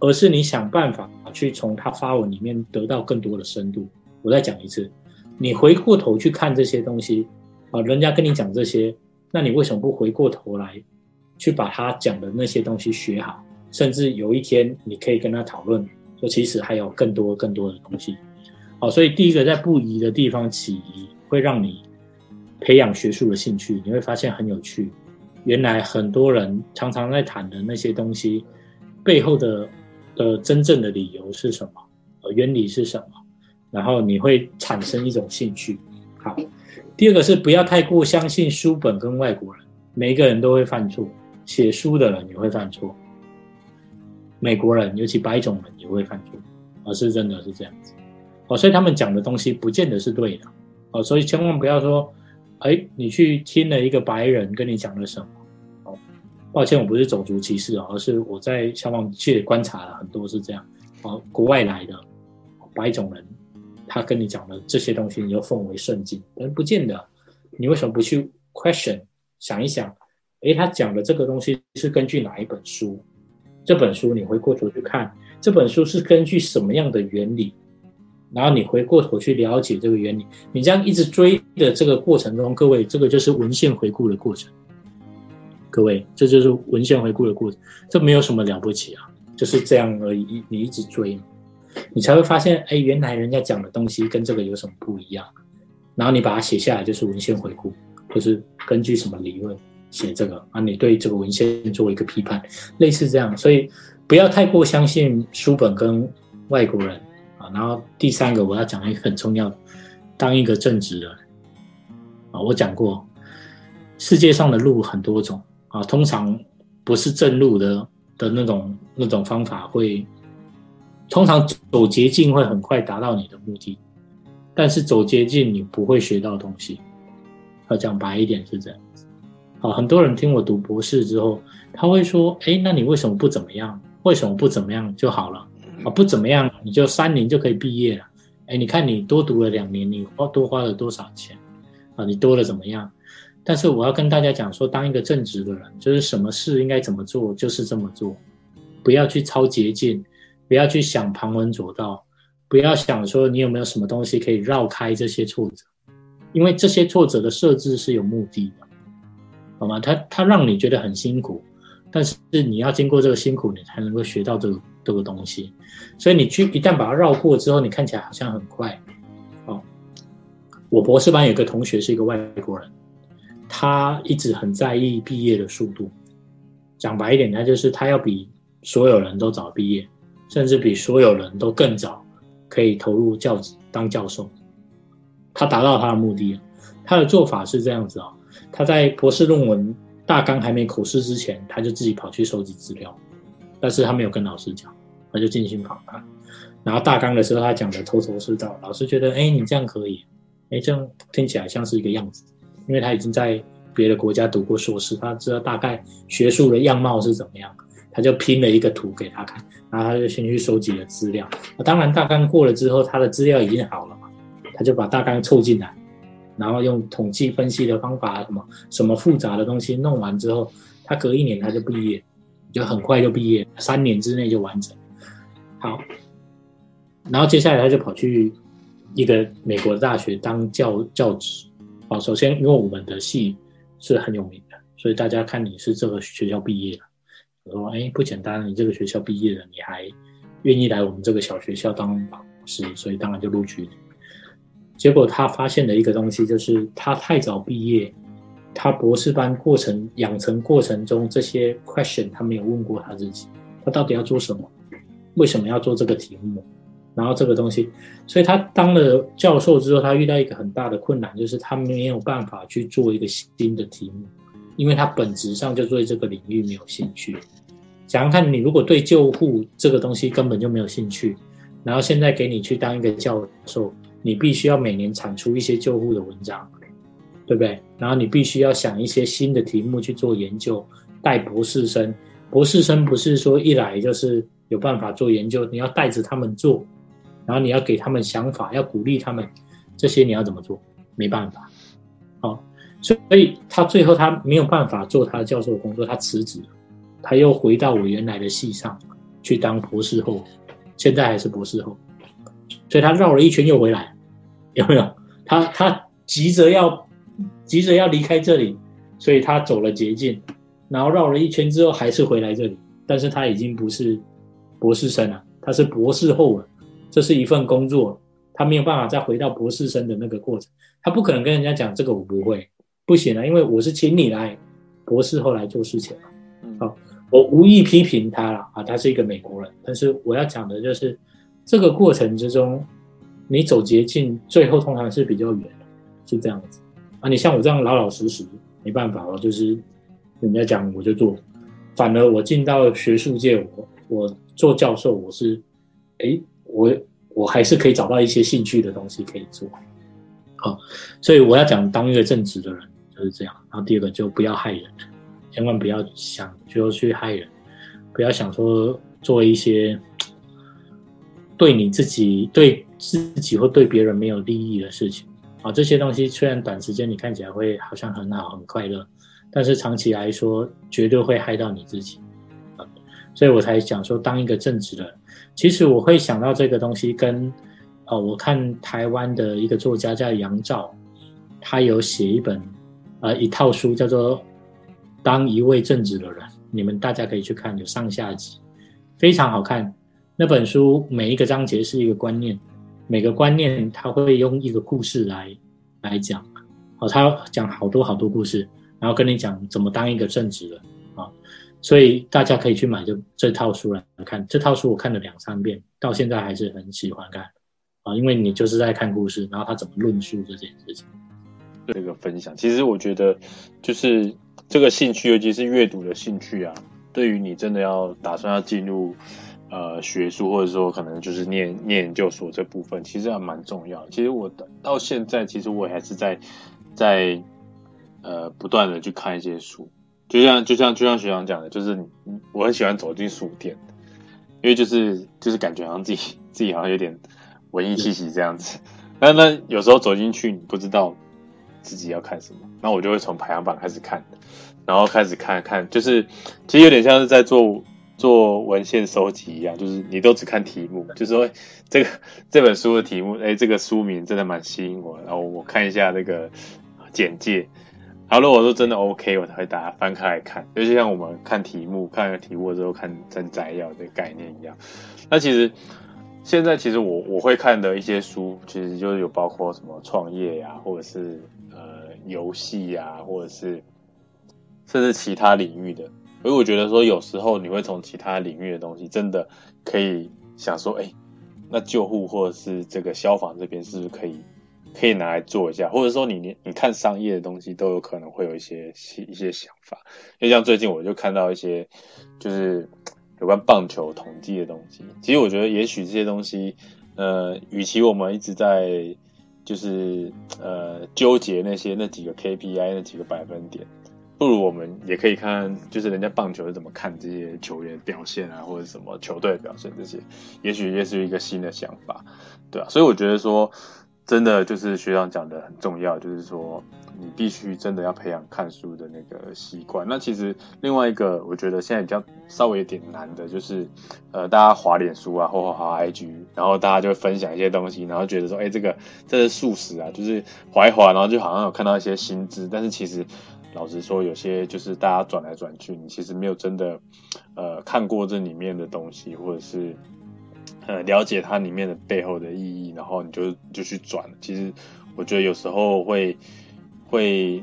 而是你想办法去从他发文里面得到更多的深度。我再讲一次，你回过头去看这些东西啊，人家跟你讲这些，那你为什么不回过头来？去把他讲的那些东西学好，甚至有一天你可以跟他讨论，说其实还有更多更多的东西。好，所以第一个在不宜的地方起疑，会让你培养学术的兴趣，你会发现很有趣。原来很多人常常在谈的那些东西背后的的真正的理由是什么？呃，原理是什么？然后你会产生一种兴趣。好，第二个是不要太过相信书本跟外国人，每一个人都会犯错。写书的人也会犯错，美国人尤其白种人也会犯错，而是真的是这样子，哦，所以他们讲的东西不见得是对的，哦，所以千万不要说，哎，你去听了一个白人跟你讲了什么，哦，抱歉，我不是种族歧视啊，而是我在消防界观察了很多是这样，哦，国外来的白种人，他跟你讲的这些东西，你又奉为圣经，但不见得，你为什么不去 question 想一想？诶，他讲的这个东西是根据哪一本书？这本书你回过头去看，这本书是根据什么样的原理？然后你回过头去了解这个原理。你这样一直追的这个过程中，各位，这个就是文献回顾的过程。各位，这就是文献回顾的过程，这没有什么了不起啊，就是这样而已。你一直追，你才会发现，哎，原来人家讲的东西跟这个有什么不一样？然后你把它写下来，就是文献回顾，就是根据什么理论？写这个啊，你对这个文献做一个批判，类似这样，所以不要太过相信书本跟外国人。然后第三个我要讲一个很重要的，当一个正直人啊。我讲过，世界上的路很多种啊，通常不是正路的的那种那种方法会，通常走捷径会很快达到你的目的，但是走捷径你不会学到东西。要讲白一点是这样。啊，很多人听我读博士之后，他会说：“哎，那你为什么不怎么样？为什么不怎么样就好了？啊，不怎么样你就三年就可以毕业了？哎，你看你多读了两年，你花多花了多少钱？啊，你多了怎么样？但是我要跟大家讲说，当一个正直的人，就是什么事应该怎么做，就是这么做，不要去抄捷径，不要去想旁门左道，不要想说你有没有什么东西可以绕开这些挫折，因为这些挫折的设置是有目的的。”好吗？他他让你觉得很辛苦，但是你要经过这个辛苦，你才能够学到这个这个东西。所以你去一旦把它绕过之后，你看起来好像很快。哦，我博士班有个同学是一个外国人，他一直很在意毕业的速度。讲白一点，他就是他要比所有人都早毕业，甚至比所有人都更早可以投入教当教授。他达到他的目的，他的做法是这样子啊。他在博士论文大纲还没口试之前，他就自己跑去收集资料，但是他没有跟老师讲，他就进行访谈。然后大纲的时候，他讲的头头是道，老师觉得，哎，你这样可以，哎，这样听起来像是一个样子，因为他已经在别的国家读过硕士，他知道大概学术的样貌是怎么样，他就拼了一个图给他看，然后他就先去收集了资料。那当然，大纲过了之后，他的资料已经好了嘛，他就把大纲凑进来。然后用统计分析的方法，什么什么复杂的东西弄完之后，他隔一年他就毕业，就很快就毕业，三年之内就完成。好，然后接下来他就跑去一个美国的大学当教教职。好，首先因为我们的系是很有名的，所以大家看你是这个学校毕业的，我说哎不简单，你这个学校毕业了，你还愿意来我们这个小学校当老师，所以当然就录取你。结果他发现的一个东西就是，他太早毕业，他博士班过程养成过程中这些 question 他没有问过他自己，他到底要做什么？为什么要做这个题目？然后这个东西，所以他当了教授之后，他遇到一个很大的困难，就是他没有办法去做一个新的题目，因为他本质上就对这个领域没有兴趣。想想看，你如果对救护这个东西根本就没有兴趣，然后现在给你去当一个教授，你必须要每年产出一些救护的文章，对不对？然后你必须要想一些新的题目去做研究，带博士生。博士生不是说一来就是有办法做研究，你要带着他们做。然后你要给他们想法，要鼓励他们，这些你要怎么做？没办法，好，所以他最后他没有办法做他的教授工作，他辞职，他又回到我原来的系上去当博士后，现在还是博士后，所以他绕了一圈又回来，有没有？他他急着要急着要离开这里，所以他走了捷径，然后绕了一圈之后还是回来这里，但是他已经不是博士生了，他是博士后了。这是一份工作，他没有办法再回到博士生的那个过程，他不可能跟人家讲这个我不会，不行啊，因为我是请你来博士后来做事情嘛。好，我无意批评他了啊，他是一个美国人，但是我要讲的就是这个过程之中，你走捷径，最后通常是比较远的，是这样子啊。你像我这样老老实实，没办法哦，就是人家讲我就做，反而我进到学术界，我我做教授，我是哎。我我还是可以找到一些兴趣的东西可以做，好，所以我要讲当一个正直的人就是这样。然后第二个就不要害人，千万不要想就去害人，不要想说做一些对你自己、对自己或对别人没有利益的事情啊。这些东西虽然短时间你看起来会好像很好、很快乐，但是长期来说绝对会害到你自己啊。所以我才讲说当一个正直的人。其实我会想到这个东西，跟呃，我看台湾的一个作家叫杨照，他有写一本呃一套书，叫做《当一位正直的人》，你们大家可以去看，有上下集，非常好看。那本书每一个章节是一个观念，每个观念他会用一个故事来来讲，好，他讲好多好多故事，然后跟你讲怎么当一个正直的啊。所以大家可以去买这这套书来看。这套书我看了两三遍，到现在还是很喜欢看啊，因为你就是在看故事，然后他怎么论述这件事情。这个分享，其实我觉得就是这个兴趣，尤其是阅读的兴趣啊，对于你真的要打算要进入呃学术，或者说可能就是念念研究所这部分，其实还蛮重要。其实我到现在，其实我还是在在呃不断的去看一些书。就像就像就像学长讲的，就是我很喜欢走进书店，因为就是就是感觉好像自己自己好像有点文艺气息这样子。但那有时候走进去，你不知道自己要看什么，那我就会从排行榜开始看，然后开始看看，就是其实有点像是在做做文献收集一样，就是你都只看题目，就是说这个这本书的题目，哎，这个书名真的蛮吸引我，然后我看一下那个简介。好，如果说真的 OK，我才会大家翻开来看，就像我们看题目、看题目之后看真摘要的概念一样。那其实现在其实我我会看的一些书，其实就是有包括什么创业呀，或者是呃游戏呀，或者是甚至其他领域的。所以我觉得说，有时候你会从其他领域的东西，真的可以想说，哎，那救护或者是这个消防这边是不是可以？可以拿来做一下，或者说你你你看商业的东西都有可能会有一些一些想法，因为像最近我就看到一些就是有关棒球统计的东西。其实我觉得也许这些东西，呃，与其我们一直在就是呃纠结那些那几个 KPI 那几个百分点，不如我们也可以看就是人家棒球是怎么看这些球员表现啊，或者什么球队表现这些，也许也是一个新的想法，对啊，所以我觉得说。真的就是学长讲的很重要，就是说你必须真的要培养看书的那个习惯。那其实另外一个，我觉得现在比较稍微有点难的，就是呃，大家滑脸书啊，或滑 IG，然后大家就会分享一些东西，然后觉得说，哎，这个这是素食啊，就是滑一滑，然后就好像有看到一些新知，但是其实老实说，有些就是大家转来转去，你其实没有真的呃看过这里面的东西，或者是。呃，了解它里面的背后的意义，然后你就就去转。其实我觉得有时候会会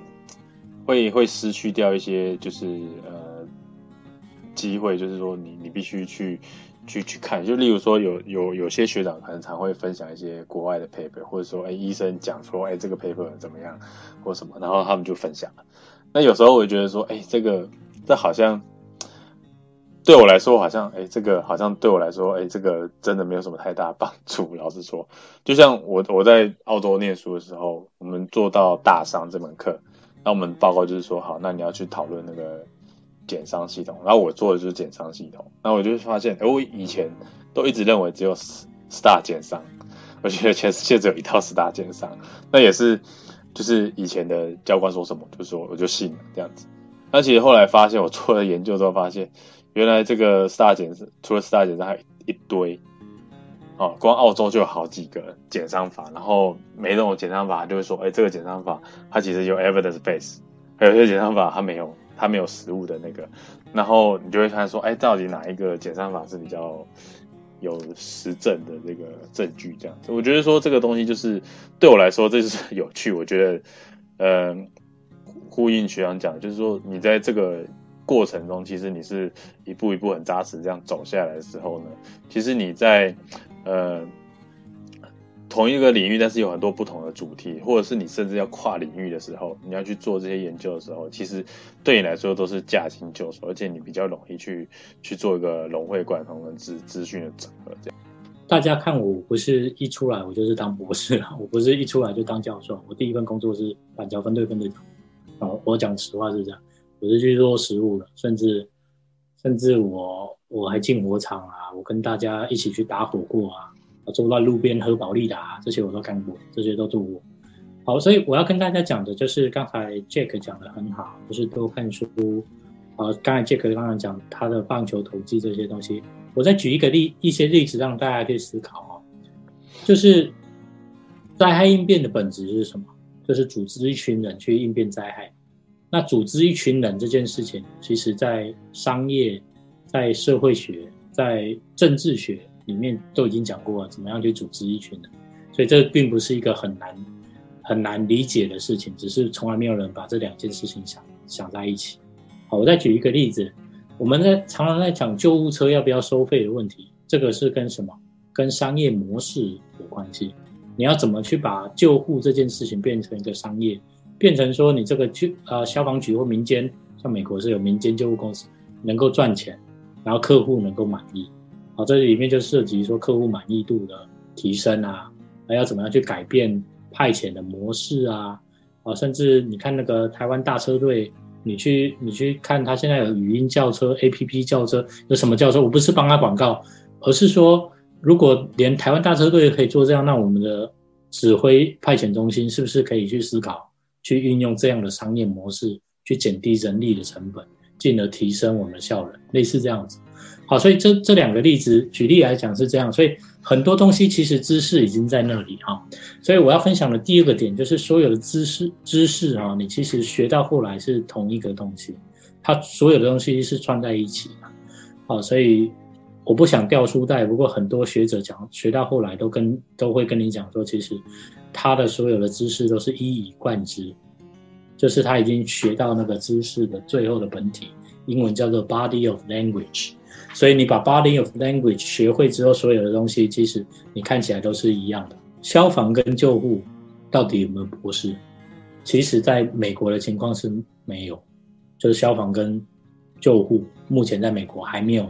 会会失去掉一些，就是呃机会，就是说你你必须去去去看，就例如说有有有些学长很常会分享一些国外的 paper，或者说哎医生讲说哎这个 paper 怎么样或什么，然后他们就分享了。那有时候我觉得说哎这个这好像对我来说好像哎这个好像对我来说哎这个真的没有什么太大帮助。老实说，就像我我在澳洲念书的时候，我们做到大商这门课，那我们报告就是说好，那你要去讨论那个。减商系统，然后我做的就是减商系统，那我就发现，哎，我以前都一直认为只有 star 减商，我觉得全世界只有一套 star 减商，那也是就是以前的教官说什么，就说我就信了这样子。那其实后来发现，我做了研究之后发现，原来这个 star 减除了 star 减商还一堆，哦，光澳洲就有好几个减伤法，然后每种减伤法就会说，哎，这个减伤法它其实有 evidence base，还有些减伤法它没有。它没有实物的那个，然后你就会看说，哎，到底哪一个减伤法是比较有实证的这个证据？这样子，我觉得说这个东西就是对我来说，这就是 有趣。我觉得，呃，呼应学长讲，就是说你在这个过程中，其实你是一步一步很扎实这样走下来的时候呢，其实你在呃。同一个领域，但是有很多不同的主题，或者是你甚至要跨领域的时候，你要去做这些研究的时候，其实对你来说都是驾轻就熟，而且你比较容易去去做一个融会贯通的资资讯的整合。这样，大家看我不是一出来我就是当博士了，我不是一出来就当教授，我第一份工作是板桥分队分队长。啊，我讲实话是这样，我是去做实务的，甚至甚至我我还进火场啊，我跟大家一起去打火过啊。啊，坐在路边喝保利达，这些我都看过，这些都做过。好，所以我要跟大家讲的就是刚才 Jack 讲的很好，就是多看书。啊，刚才 Jack 刚刚讲他的棒球投机这些东西，我再举一个例一些例子让大家去思考啊，就是灾害应变的本质是什么？就是组织一群人去应变灾害。那组织一群人这件事情，其实在商业、在社会学、在政治学。里面都已经讲过了，怎么样去组织一群人，所以这并不是一个很难很难理解的事情，只是从来没有人把这两件事情想想在一起。好，我再举一个例子，我们在常常在讲救护车要不要收费的问题，这个是跟什么？跟商业模式有关系。你要怎么去把救护这件事情变成一个商业，变成说你这个救呃消防局或民间，像美国是有民间救护公司能够赚钱，然后客户能够满意。这里面就涉及说客户满意度的提升啊，还要怎么样去改变派遣的模式啊？啊，甚至你看那个台湾大车队，你去你去看他现在有语音轿车、A P P 轿车，有什么轿车？我不是帮他广告，而是说，如果连台湾大车队可以做这样，那我们的指挥派遣中心是不是可以去思考，去运用这样的商业模式，去减低人力的成本，进而提升我们的效能，类似这样子。好，所以这这两个例子举例来讲是这样，所以很多东西其实知识已经在那里哈。所以我要分享的第二个点就是所有的知识知识啊，你其实学到后来是同一个东西，它所有的东西是串在一起的。好，所以我不想掉书袋，不过很多学者讲学到后来都跟都会跟你讲说，其实他的所有的知识都是一以贯之，就是他已经学到那个知识的最后的本体，英文叫做 body of language。所以你把 body of language 学会之后，所有的东西其实你看起来都是一样的。消防跟救护到底有没有博士？其实在美国的情况是没有，就是消防跟救护目前在美国还没有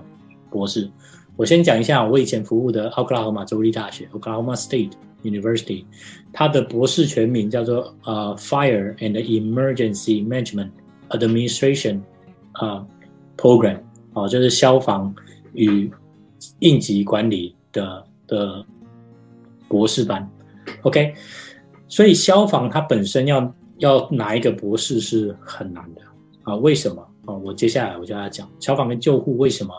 博士。我先讲一下我以前服务的奥克拉荷马州立大学 （Oklahoma State University），它的博士全名叫做呃 Fire and Emergency Management Administration 啊 Program。哦，就是消防与应急管理的的博士班，OK，所以消防它本身要要拿一个博士是很难的啊？为什么啊？我接下来我就要讲消防跟救护为什么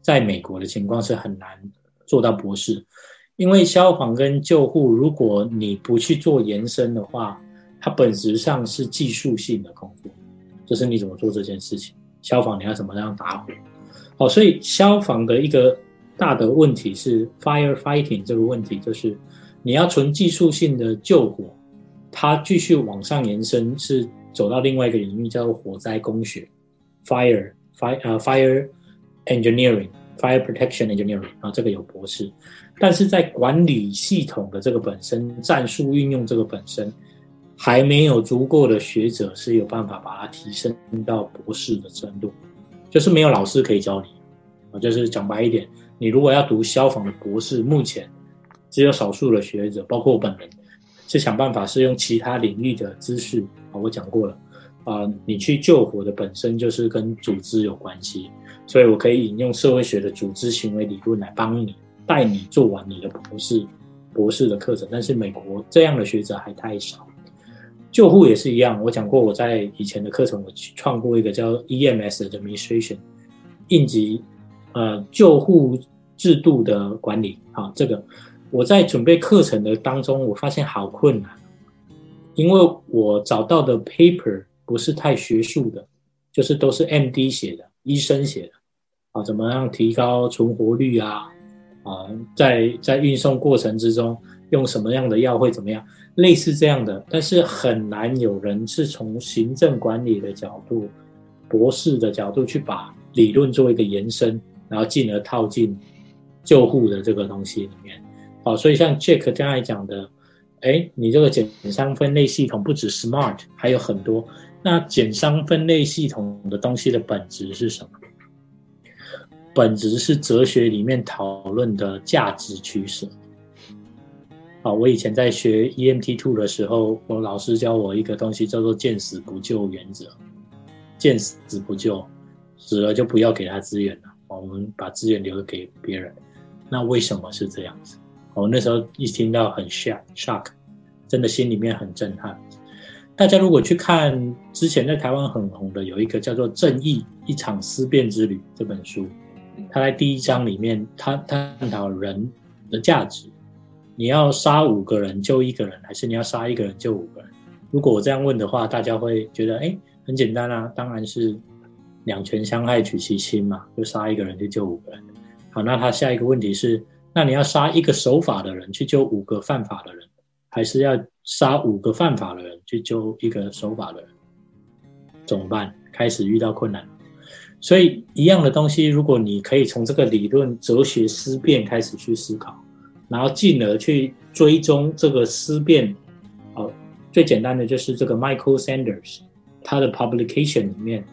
在美国的情况是很难做到博士，因为消防跟救护如果你不去做延伸的话，它本质上是技术性的工作，就是你怎么做这件事情。消防你要怎么样打火？好，所以消防的一个大的问题是 fire fighting 这个问题，就是你要纯技术性的救火，它继续往上延伸，是走到另外一个领域，叫做火灾工学 fire fire 呃 fire engineering Fire Protection Engineering 啊，这个有博士，但是在管理系统的这个本身、战术运用这个本身，还没有足够的学者是有办法把它提升到博士的程度，就是没有老师可以教你啊。就是讲白一点，你如果要读消防的博士，目前只有少数的学者，包括我本人，是想办法是用其他领域的知识啊。我讲过了啊，你去救火的本身就是跟组织有关系。所以我可以引用社会学的组织行为理论来帮你带你做完你的博士博士的课程，但是美国这样的学者还太少。救护也是一样，我讲过我在以前的课程，我创过一个叫 EMS Administration 应急呃救护制度的管理。啊，这个我在准备课程的当中，我发现好困难，因为我找到的 paper 不是太学术的，就是都是 MD 写的。医生写的啊，怎么样提高存活率啊？啊，在在运送过程之中用什么样的药会怎么样？类似这样的，但是很难有人是从行政管理的角度、博士的角度去把理论做一个延伸，然后进而套进救护的这个东西里面。好，所以像 Jack 刚才讲的，哎，你这个减伤分类系统不止 Smart，还有很多。那减伤分类系统的东西的本质是什么？本质是哲学里面讨论的价值取舍。啊，我以前在学 EMT Two 的时候，我老师教我一个东西叫做“见死不救”原则。见死不救，死了就不要给他资源了，我们把资源留给别人。那为什么是这样子？我那时候一听到很 shock shock，真的心里面很震撼。大家如果去看之前在台湾很红的有一个叫做《正义：一场思辨之旅》这本书，它在第一章里面，他探讨人的价值。你要杀五个人救一个人，还是你要杀一个人救五个人？如果我这样问的话，大家会觉得，哎，很简单啊，当然是两全相害取其轻嘛，就杀一个人就救五个人。好，那他下一个问题是，那你要杀一个守法的人去救五个犯法的人，还是要？杀五个犯法的人去救一个守法的人，怎么办？开始遇到困难，所以一样的东西，如果你可以从这个理论哲学思辨开始去思考，然后进而去追踪这个思辨，哦，最简单的就是这个 Michael Sanders 他的 publication 里面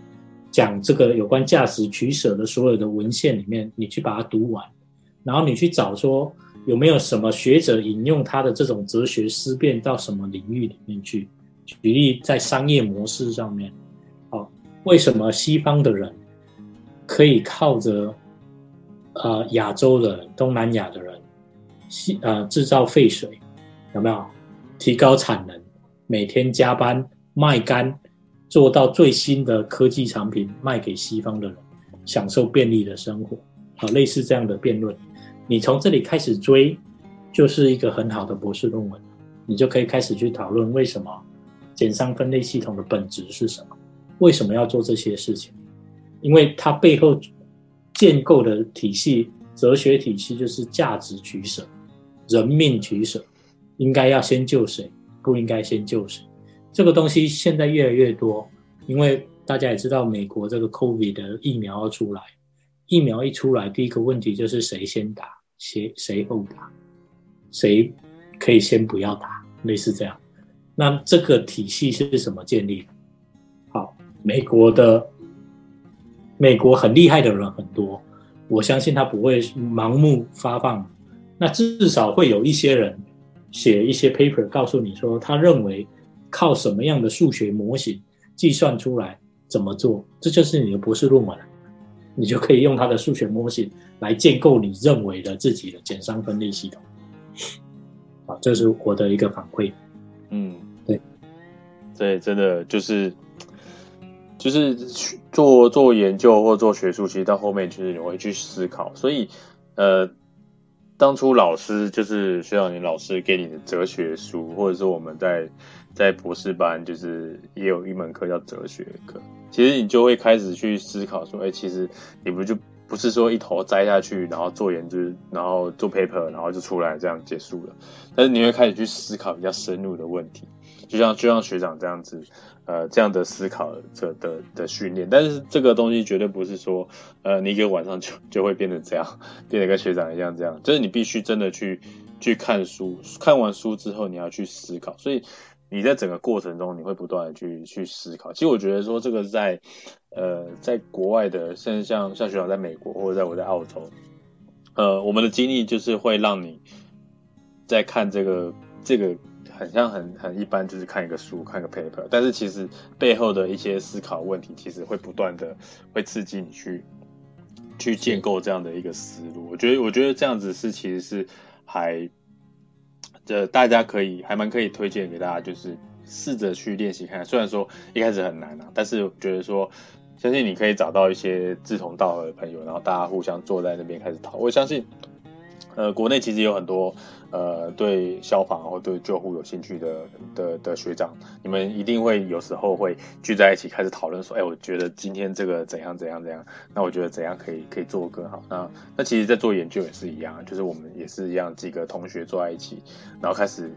讲这个有关价值取舍的所有的文献里面，你去把它读完，然后你去找说。有没有什么学者引用他的这种哲学思辨到什么领域里面去？举例在商业模式上面，哦，为什么西方的人可以靠着呃亚洲的东南亚的人，西呃制造废水，有没有提高产能，每天加班卖干，做到最新的科技产品卖给西方的人，享受便利的生活？啊，类似这样的辩论。你从这里开始追，就是一个很好的博士论文，你就可以开始去讨论为什么减伤分类系统的本质是什么，为什么要做这些事情？因为它背后建构的体系、哲学体系就是价值取舍、人命取舍，应该要先救谁，不应该先救谁。这个东西现在越来越多，因为大家也知道，美国这个 COVID 的疫苗要出来。疫苗一出来，第一个问题就是谁先打，谁谁后打，谁可以先不要打，类似这样。那这个体系是什么建立？好，美国的美国很厉害的人很多，我相信他不会盲目发放。那至少会有一些人写一些 paper，告诉你说他认为靠什么样的数学模型计算出来怎么做，这就是你的博士论文。你就可以用他的数学模型来建构你认为的自己的减伤分类系统。啊，这是我的一个反馈。嗯，对，对，真的就是就是做做研究或做学术，其实到后面就是你会去思考。所以，呃，当初老师就是学长，你老师给你的哲学书，或者说我们在在博士班，就是也有一门课叫哲学课。其实你就会开始去思考说，哎，其实你不就不不是说一头栽下去，然后做研究，然后做 paper，然后就出来这样结束了。但是你会开始去思考比较深入的问题，就像就像学长这样子，呃，这样的思考者的的训练。但是这个东西绝对不是说，呃，你一个晚上就就会变成这样，变得跟学长一样这样。就是你必须真的去去看书，看完书之后你要去思考。所以你在整个过程中你会不断的去去思考。其实我觉得说这个在。呃，在国外的，甚至像像学长在美国，或者在我在澳洲，呃，我们的经历就是会让你在看这个这个很像很很一般，就是看一个书，看个 paper，但是其实背后的一些思考问题，其实会不断的会刺激你去去建构这样的一个思路。我觉得我觉得这样子是其实是还这大家可以还蛮可以推荐给大家，就是试着去练习看。虽然说一开始很难啊，但是我觉得说。相信你可以找到一些志同道合的朋友，然后大家互相坐在那边开始讨。我相信，呃，国内其实有很多呃对消防或对救护有兴趣的的的学长，你们一定会有时候会聚在一起开始讨论说，哎，我觉得今天这个怎样怎样怎样，那我觉得怎样可以可以做更好。那那其实，在做研究也是一样，就是我们也是一样，几个同学坐在一起，然后开始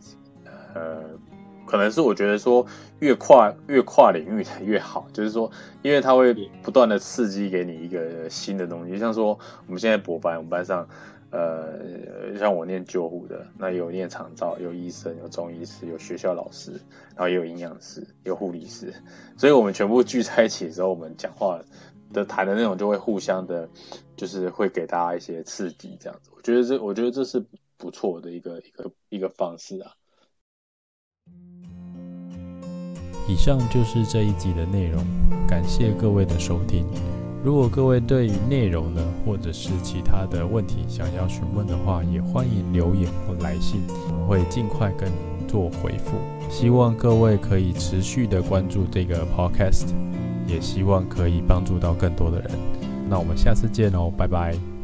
呃。可能是我觉得说越跨越跨领域的越好，就是说，因为它会不断的刺激给你一个新的东西。像说我们现在博班，我们班上，呃，像我念救护的，那有念长照，有医生，有中医师，有学校老师，然后也有营养师，有护理师，所以我们全部聚在一起的时候，我们讲话的谈的内容就会互相的，就是会给大家一些刺激，这样子。我觉得这，我觉得这是不错的一个一个一个方式啊。以上就是这一集的内容，感谢各位的收听。如果各位对于内容呢，或者是其他的问题想要询问的话，也欢迎留言或来信，我们会尽快跟做回复。希望各位可以持续的关注这个 podcast，也希望可以帮助到更多的人。那我们下次见哦，拜拜。